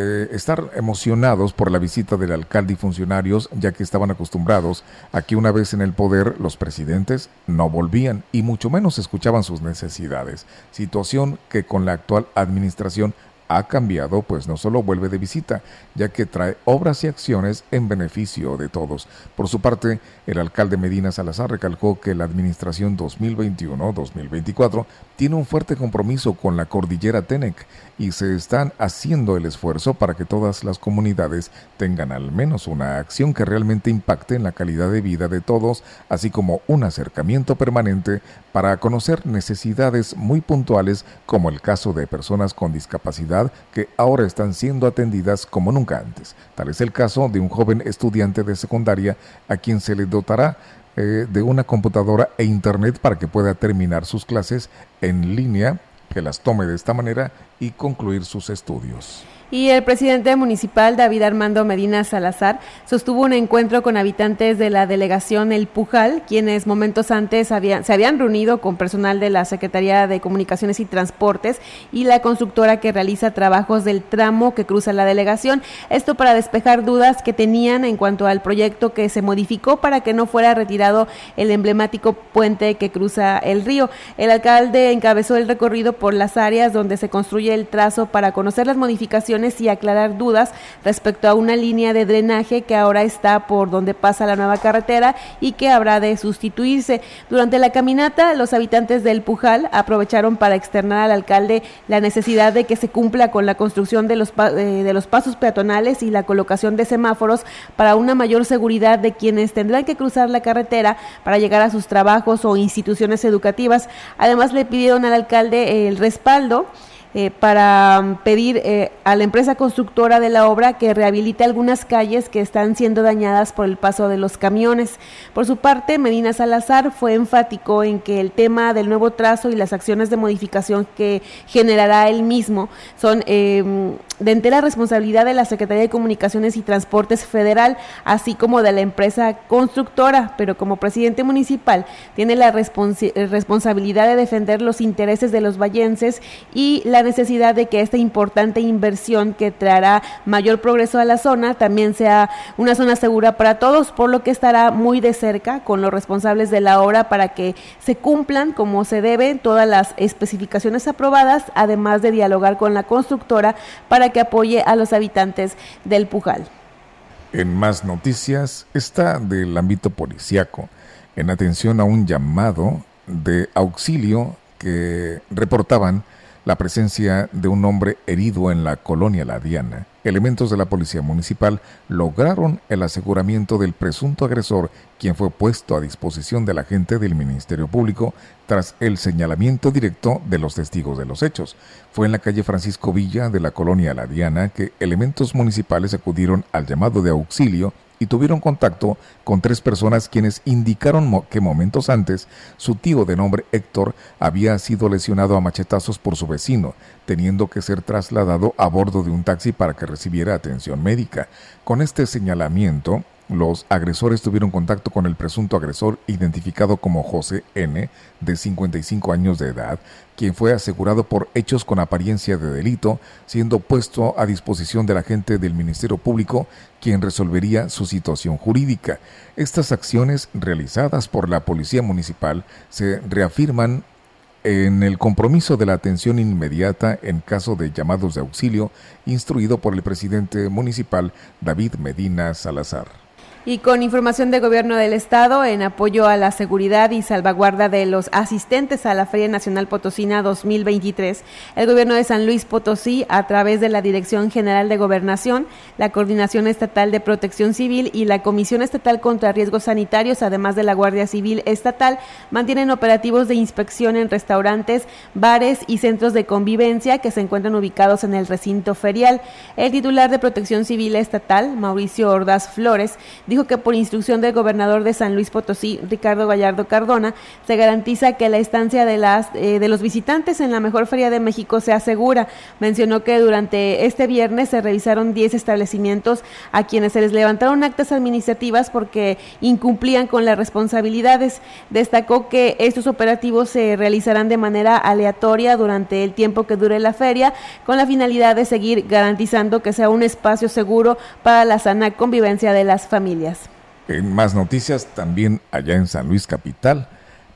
eh, estar emocionados por la visita del alcalde y funcionarios, ya que estaban acostumbrados a que una vez en el poder los presidentes no volvían y mucho menos escuchaban sus necesidades, situación que con la actual administración ha cambiado, pues no solo vuelve de visita, ya que trae obras y acciones en beneficio de todos. Por su parte, el alcalde Medina Salazar recalcó que la administración 2021-2024 tiene un fuerte compromiso con la cordillera Tenec y se están haciendo el esfuerzo para que todas las comunidades tengan al menos una acción que realmente impacte en la calidad de vida de todos, así como un acercamiento permanente para conocer necesidades muy puntuales como el caso de personas con discapacidad que ahora están siendo atendidas como nunca antes. Tal es el caso de un joven estudiante de secundaria a quien se le dotará eh, de una computadora e internet para que pueda terminar sus clases en línea, que las tome de esta manera y concluir sus estudios. Y el presidente municipal, David Armando Medina Salazar, sostuvo un encuentro con habitantes de la delegación El Pujal, quienes momentos antes se habían reunido con personal de la Secretaría de Comunicaciones y Transportes y la constructora que realiza trabajos del tramo que cruza la delegación. Esto para despejar dudas que tenían en cuanto al proyecto que se modificó para que no fuera retirado el emblemático puente que cruza el río. El alcalde encabezó el recorrido por las áreas donde se construye el trazo para conocer las modificaciones y aclarar dudas respecto a una línea de drenaje que ahora está por donde pasa la nueva carretera y que habrá de sustituirse. Durante la caminata, los habitantes del Pujal aprovecharon para externar al alcalde la necesidad de que se cumpla con la construcción de los, eh, de los pasos peatonales y la colocación de semáforos para una mayor seguridad de quienes tendrán que cruzar la carretera para llegar a sus trabajos o instituciones educativas. Además, le pidieron al alcalde el respaldo eh, para um, pedir eh, a la empresa constructora de la obra que rehabilite algunas calles que están siendo dañadas por el paso de los camiones. Por su parte, Medina Salazar fue enfático en que el tema del nuevo trazo y las acciones de modificación que generará él mismo son eh, de entera responsabilidad de la Secretaría de Comunicaciones y Transportes Federal, así como de la empresa constructora, pero como presidente municipal tiene la responsabilidad de defender los intereses de los vallenses y la necesidad de que esta importante inversión que traerá mayor progreso a la zona también sea una zona segura para todos, por lo que estará muy de cerca con los responsables de la obra para que se cumplan como se debe todas las especificaciones aprobadas, además de dialogar con la constructora para que apoye a los habitantes del Pujal. En más noticias está del ámbito policiaco, en atención a un llamado de auxilio que reportaban la presencia de un hombre herido en la colonia La Diana. Elementos de la policía municipal lograron el aseguramiento del presunto agresor, quien fue puesto a disposición de la gente del Ministerio Público tras el señalamiento directo de los testigos de los hechos. Fue en la calle Francisco Villa de la colonia La Diana que elementos municipales acudieron al llamado de auxilio y tuvieron contacto con tres personas quienes indicaron que momentos antes su tío de nombre Héctor había sido lesionado a machetazos por su vecino, teniendo que ser trasladado a bordo de un taxi para que recibiera atención médica. Con este señalamiento, los agresores tuvieron contacto con el presunto agresor identificado como José N., de 55 años de edad, quien fue asegurado por hechos con apariencia de delito, siendo puesto a disposición de la gente del Ministerio Público, quien resolvería su situación jurídica. Estas acciones realizadas por la Policía Municipal se reafirman en el compromiso de la atención inmediata en caso de llamados de auxilio, instruido por el presidente municipal David Medina Salazar. Y con información de Gobierno del Estado en apoyo a la seguridad y salvaguarda de los asistentes a la Feria Nacional Potosina 2023, el Gobierno de San Luis Potosí, a través de la Dirección General de Gobernación, la Coordinación Estatal de Protección Civil y la Comisión Estatal contra Riesgos Sanitarios, además de la Guardia Civil Estatal, mantienen operativos de inspección en restaurantes, bares y centros de convivencia que se encuentran ubicados en el recinto ferial. El titular de Protección Civil Estatal, Mauricio Ordaz Flores, dijo que por instrucción del gobernador de San Luis Potosí, Ricardo Gallardo Cardona, se garantiza que la estancia de, las, eh, de los visitantes en la mejor feria de México sea segura. Mencionó que durante este viernes se revisaron 10 establecimientos a quienes se les levantaron actas administrativas porque incumplían con las responsabilidades. Destacó que estos operativos se realizarán de manera aleatoria durante el tiempo que dure la feria, con la finalidad de seguir garantizando que sea un espacio seguro para la sana convivencia de las familias. En más noticias, también allá en San Luis Capital,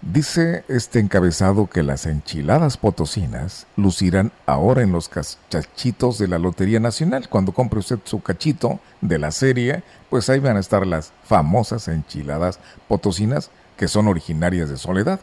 dice este encabezado que las enchiladas potosinas lucirán ahora en los cachitos de la Lotería Nacional. Cuando compre usted su cachito de la serie, pues ahí van a estar las famosas enchiladas potosinas que son originarias de Soledad.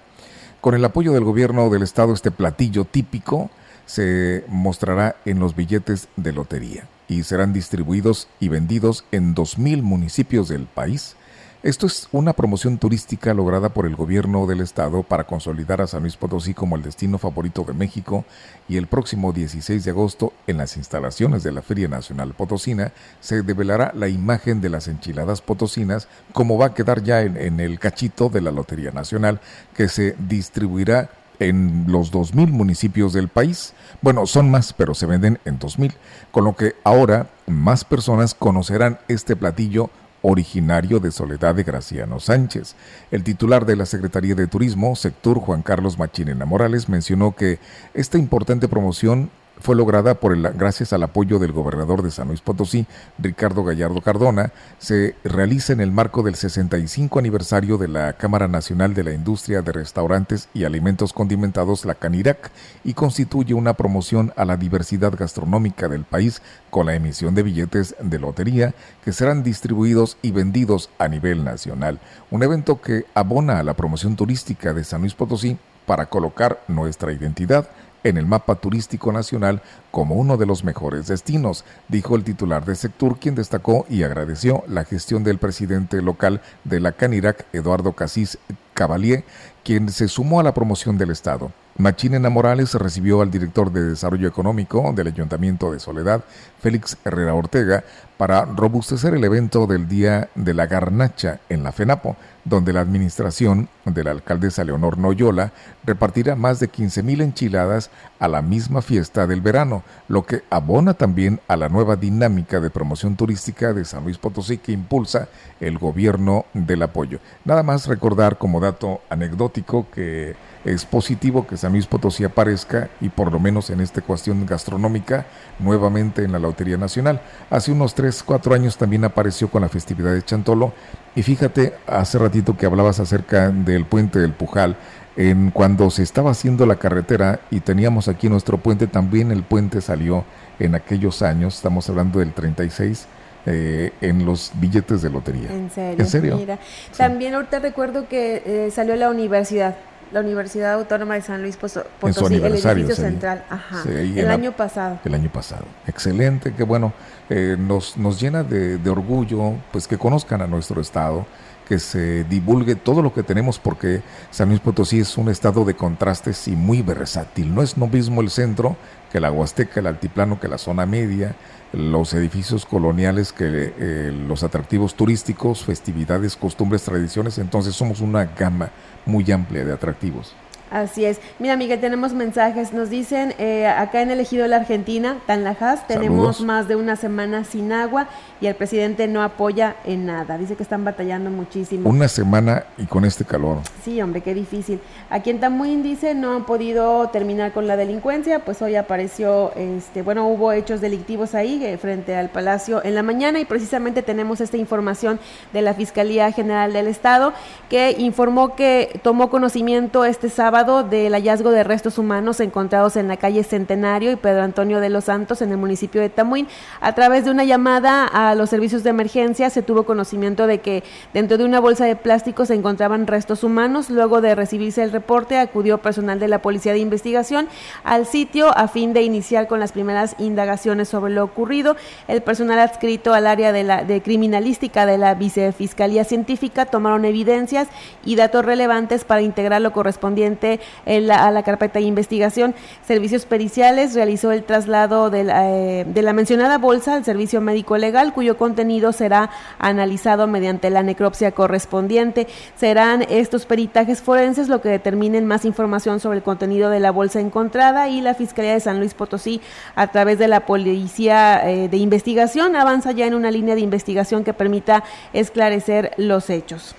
Con el apoyo del gobierno del estado, este platillo típico se mostrará en los billetes de lotería y serán distribuidos y vendidos en 2.000 municipios del país. Esto es una promoción turística lograda por el gobierno del estado para consolidar a San Luis Potosí como el destino favorito de México y el próximo 16 de agosto en las instalaciones de la Feria Nacional Potosina se develará la imagen de las enchiladas potosinas como va a quedar ya en, en el cachito de la Lotería Nacional que se distribuirá en los 2.000 municipios del país. Bueno, son más, pero se venden en 2.000, con lo que ahora más personas conocerán este platillo originario de Soledad de Graciano Sánchez. El titular de la Secretaría de Turismo, Sector Juan Carlos Machinena Morales, mencionó que esta importante promoción fue lograda por el, gracias al apoyo del gobernador de San Luis Potosí, Ricardo Gallardo Cardona, se realiza en el marco del 65 aniversario de la Cámara Nacional de la Industria de Restaurantes y Alimentos Condimentados, la CANIRAC, y constituye una promoción a la diversidad gastronómica del país con la emisión de billetes de lotería que serán distribuidos y vendidos a nivel nacional. Un evento que abona a la promoción turística de San Luis Potosí para colocar nuestra identidad en el mapa turístico nacional como uno de los mejores destinos, dijo el titular de Sectur, quien destacó y agradeció la gestión del presidente local de la Canirac, Eduardo Casís Cavalier, quien se sumó a la promoción del Estado. Machinena Morales recibió al director de Desarrollo Económico del Ayuntamiento de Soledad, Félix Herrera Ortega, para robustecer el evento del Día de la Garnacha en la FENAPO, donde la administración de la alcaldesa Leonor Noyola repartirá más de 15.000 enchiladas a la misma fiesta del verano, lo que abona también a la nueva dinámica de promoción turística de San Luis Potosí que impulsa el gobierno del apoyo. Nada más recordar como dato anecdótico que es positivo que San Luis Potosí aparezca y por lo menos en esta cuestión gastronómica nuevamente en la Lotería Nacional. Hace unos 3, 4 años también apareció con la festividad de Chantolo y fíjate, hace ratito que hablabas acerca del puente del Pujal, en cuando se estaba haciendo la carretera y teníamos aquí nuestro puente, también el puente salió en aquellos años, estamos hablando del 36, eh, en los billetes de lotería. ¿En serio? ¿En serio? Mira, también ahorita recuerdo que eh, salió la universidad la Universidad Autónoma de San Luis Potosí, el edificio central, ajá, el año pasado. El año pasado. Excelente, que bueno, eh, nos, nos llena de, de, orgullo, pues que conozcan a nuestro estado, que se divulgue todo lo que tenemos, porque San Luis Potosí es un estado de contrastes y muy versátil. No es lo mismo el centro que la Huasteca, el Altiplano, que la zona media, los edificios coloniales, que eh, los atractivos turísticos, festividades, costumbres, tradiciones. Entonces somos una gama muy amplia de atractivos. Así es. Mira, Miguel, tenemos mensajes. Nos dicen, eh, acá en el Ejido de la Argentina, Tanlajas, tenemos más de una semana sin agua y el presidente no apoya en nada. Dice que están batallando muchísimo. Una semana y con este calor. Sí, hombre, qué difícil. Aquí en Tamuín dice, no han podido terminar con la delincuencia, pues hoy apareció, este, bueno, hubo hechos delictivos ahí eh, frente al Palacio en la mañana y precisamente tenemos esta información de la Fiscalía General del Estado que informó que tomó conocimiento este sábado del hallazgo de restos humanos encontrados en la calle Centenario y Pedro Antonio de los Santos en el municipio de Tamuín. A través de una llamada a los servicios de emergencia se tuvo conocimiento de que dentro de una bolsa de plástico se encontraban restos humanos. Luego de recibirse el reporte, acudió personal de la Policía de Investigación al sitio a fin de iniciar con las primeras indagaciones sobre lo ocurrido. El personal adscrito al área de, la, de criminalística de la Vicefiscalía Científica tomaron evidencias y datos relevantes para integrar lo correspondiente a la carpeta de investigación. Servicios Periciales realizó el traslado de la, eh, de la mencionada bolsa al servicio médico legal, cuyo contenido será analizado mediante la necropsia correspondiente. Serán estos peritajes forenses lo que determinen más información sobre el contenido de la bolsa encontrada y la Fiscalía de San Luis Potosí, a través de la Policía eh, de Investigación, avanza ya en una línea de investigación que permita esclarecer los hechos.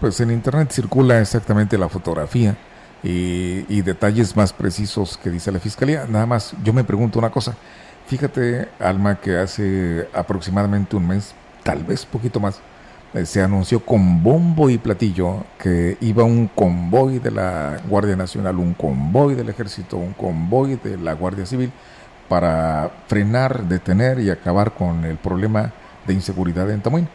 Pues en Internet circula exactamente la fotografía y, detalles más precisos que dice la fiscalía. Nada más, yo me pregunto una cosa. Fíjate, Alma, que hace aproximadamente un mes, tal vez poquito más, eh, se anunció con bombo y platillo que iba un convoy de la Guardia Nacional, un convoy del Ejército, un convoy de la Guardia Civil para frenar, detener y acabar con el problema de inseguridad en Tamuín.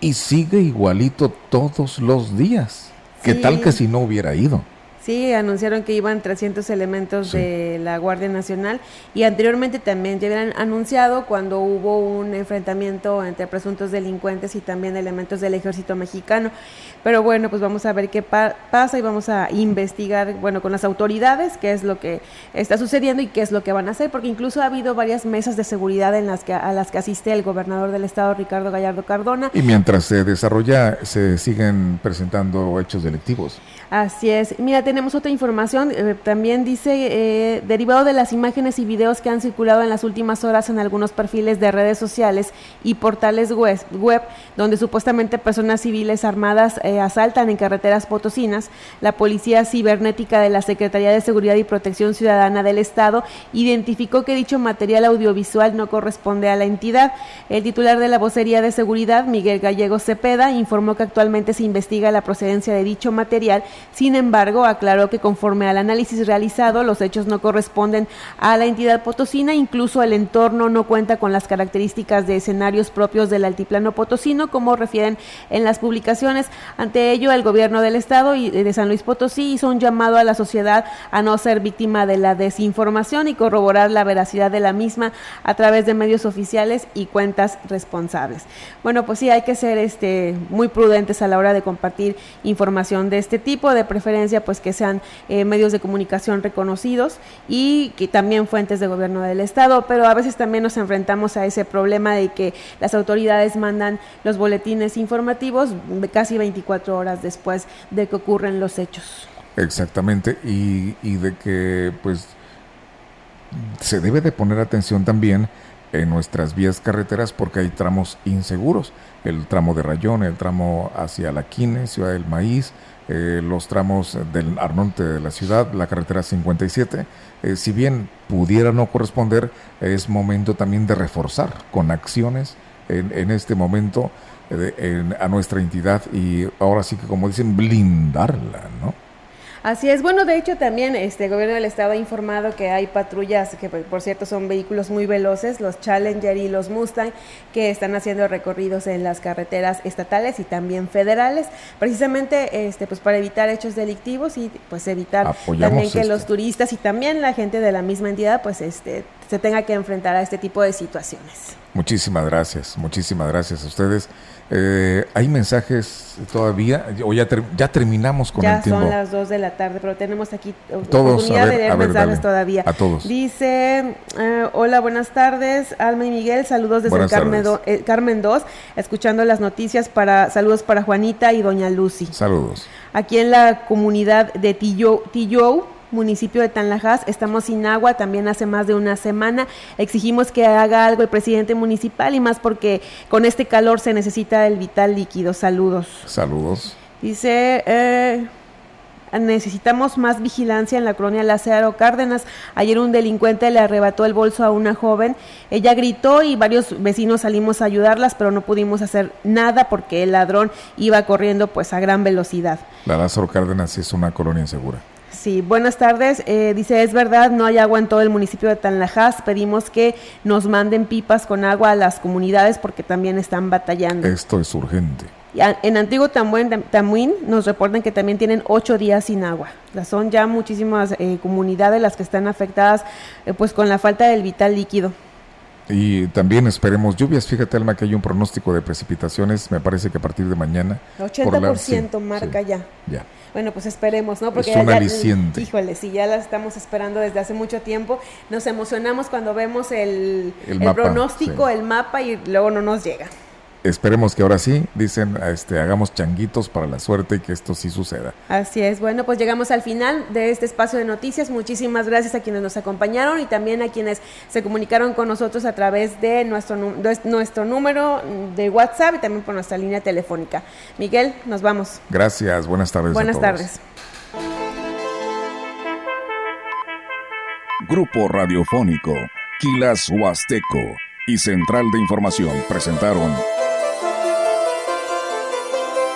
Y sigue igualito todos los días. ¿Qué tal que si no hubiera ido? Sí, anunciaron que iban 300 elementos de la Guardia Nacional y anteriormente también ya habían anunciado cuando hubo un enfrentamiento entre presuntos delincuentes y también elementos del ejército mexicano. Pero bueno, pues vamos a ver qué pasa y vamos a investigar, bueno, con las autoridades qué es lo que está sucediendo y qué es lo que van a hacer, porque incluso ha habido varias mesas de seguridad en las que, a las que asiste el gobernador del estado, Ricardo Gallardo Cardona. Y mientras se desarrolla, se siguen presentando hechos delictivos. Así es. Mira, tenemos otra información. Eh, también dice, eh, derivado de las imágenes y videos que han circulado en las últimas horas en algunos perfiles de redes sociales y portales web, donde supuestamente personas civiles armadas eh, asaltan en carreteras potosinas, la Policía Cibernética de la Secretaría de Seguridad y Protección Ciudadana del Estado identificó que dicho material audiovisual no corresponde a la entidad. El titular de la vocería de seguridad, Miguel Gallego Cepeda, informó que actualmente se investiga la procedencia de dicho material. Sin embargo, aclaró que conforme al análisis realizado, los hechos no corresponden a la entidad potosina, incluso el entorno no cuenta con las características de escenarios propios del altiplano potosino, como refieren en las publicaciones. Ante ello, el gobierno del estado y de San Luis Potosí hizo un llamado a la sociedad a no ser víctima de la desinformación y corroborar la veracidad de la misma a través de medios oficiales y cuentas responsables. Bueno, pues sí, hay que ser este, muy prudentes a la hora de compartir información de este tipo, de preferencia pues que sean eh, medios de comunicación reconocidos y que también fuentes de gobierno del Estado, pero a veces también nos enfrentamos a ese problema de que las autoridades mandan los boletines informativos casi 24 horas después de que ocurren los hechos. Exactamente, y, de que pues se debe de poner atención también en nuestras vías carreteras porque hay tramos inseguros, el tramo de Rayón, el tramo hacia La Quine, Ciudad del Maíz, eh, los tramos del Arnonte de la ciudad, la carretera 57. Eh, si bien pudiera no corresponder, es momento también de reforzar con acciones en, en este momento eh, a nuestra entidad y ahora sí que como dicen, blindarla, ¿no? Así es. Bueno, de hecho también este gobierno del estado ha informado que hay patrullas que por cierto son vehículos muy veloces, los Challenger y los Mustang, que están haciendo recorridos en las carreteras estatales y también federales, precisamente este pues para evitar hechos delictivos y pues evitar también que los turistas y también la gente de la misma entidad pues este se tenga que enfrentar a este tipo de situaciones. Muchísimas gracias, muchísimas gracias a ustedes. Eh, ¿Hay mensajes todavía? ¿O ya, ya terminamos con el tiempo? Ya son las 2 de la tarde, pero tenemos aquí todos, oportunidad de leer mensajes todavía. A todos. Dice, eh, hola, buenas tardes, Alma y Miguel, saludos desde Carmen, eh, Carmen 2, escuchando las noticias para, saludos para Juanita y Doña Lucy. Saludos. Aquí en la comunidad de Tillou, municipio de Tanlajas. Estamos sin agua también hace más de una semana. Exigimos que haga algo el presidente municipal y más porque con este calor se necesita el vital líquido. Saludos. Saludos. Dice... Eh, necesitamos más vigilancia en la colonia Lázaro Cárdenas. Ayer un delincuente le arrebató el bolso a una joven. Ella gritó y varios vecinos salimos a ayudarlas, pero no pudimos hacer nada porque el ladrón iba corriendo pues a gran velocidad. La Lázaro Cárdenas es una colonia insegura. Sí, buenas tardes. Eh, dice, es verdad, no hay agua en todo el municipio de Tanlajas. Pedimos que nos manden pipas con agua a las comunidades porque también están batallando. Esto es urgente. en Antiguo Tamuín nos reportan que también tienen ocho días sin agua. son ya muchísimas eh, comunidades las que están afectadas eh, pues con la falta del vital líquido. Y también esperemos lluvias. Fíjate, Alma, que hay un pronóstico de precipitaciones, me parece que a partir de mañana. 80% marca ya. Ya. Bueno, pues esperemos, ¿no? Porque es un aliciente. híjole, si ya la estamos esperando desde hace mucho tiempo, nos emocionamos cuando vemos el, el, pronóstico, el mapa y luego no nos llega. Esperemos que ahora sí, dicen, este, hagamos changuitos para la suerte y que esto sí suceda. Así es. Bueno, pues llegamos al final de este espacio de noticias. Muchísimas gracias a quienes nos acompañaron y también a quienes se comunicaron con nosotros a través de nuestro, nuestro número de WhatsApp y también por nuestra línea telefónica. Miguel, nos vamos. Gracias. Buenas tardes. Buenas tardes. Grupo Radiofónico, Quilas Huasteco y Central de Información presentaron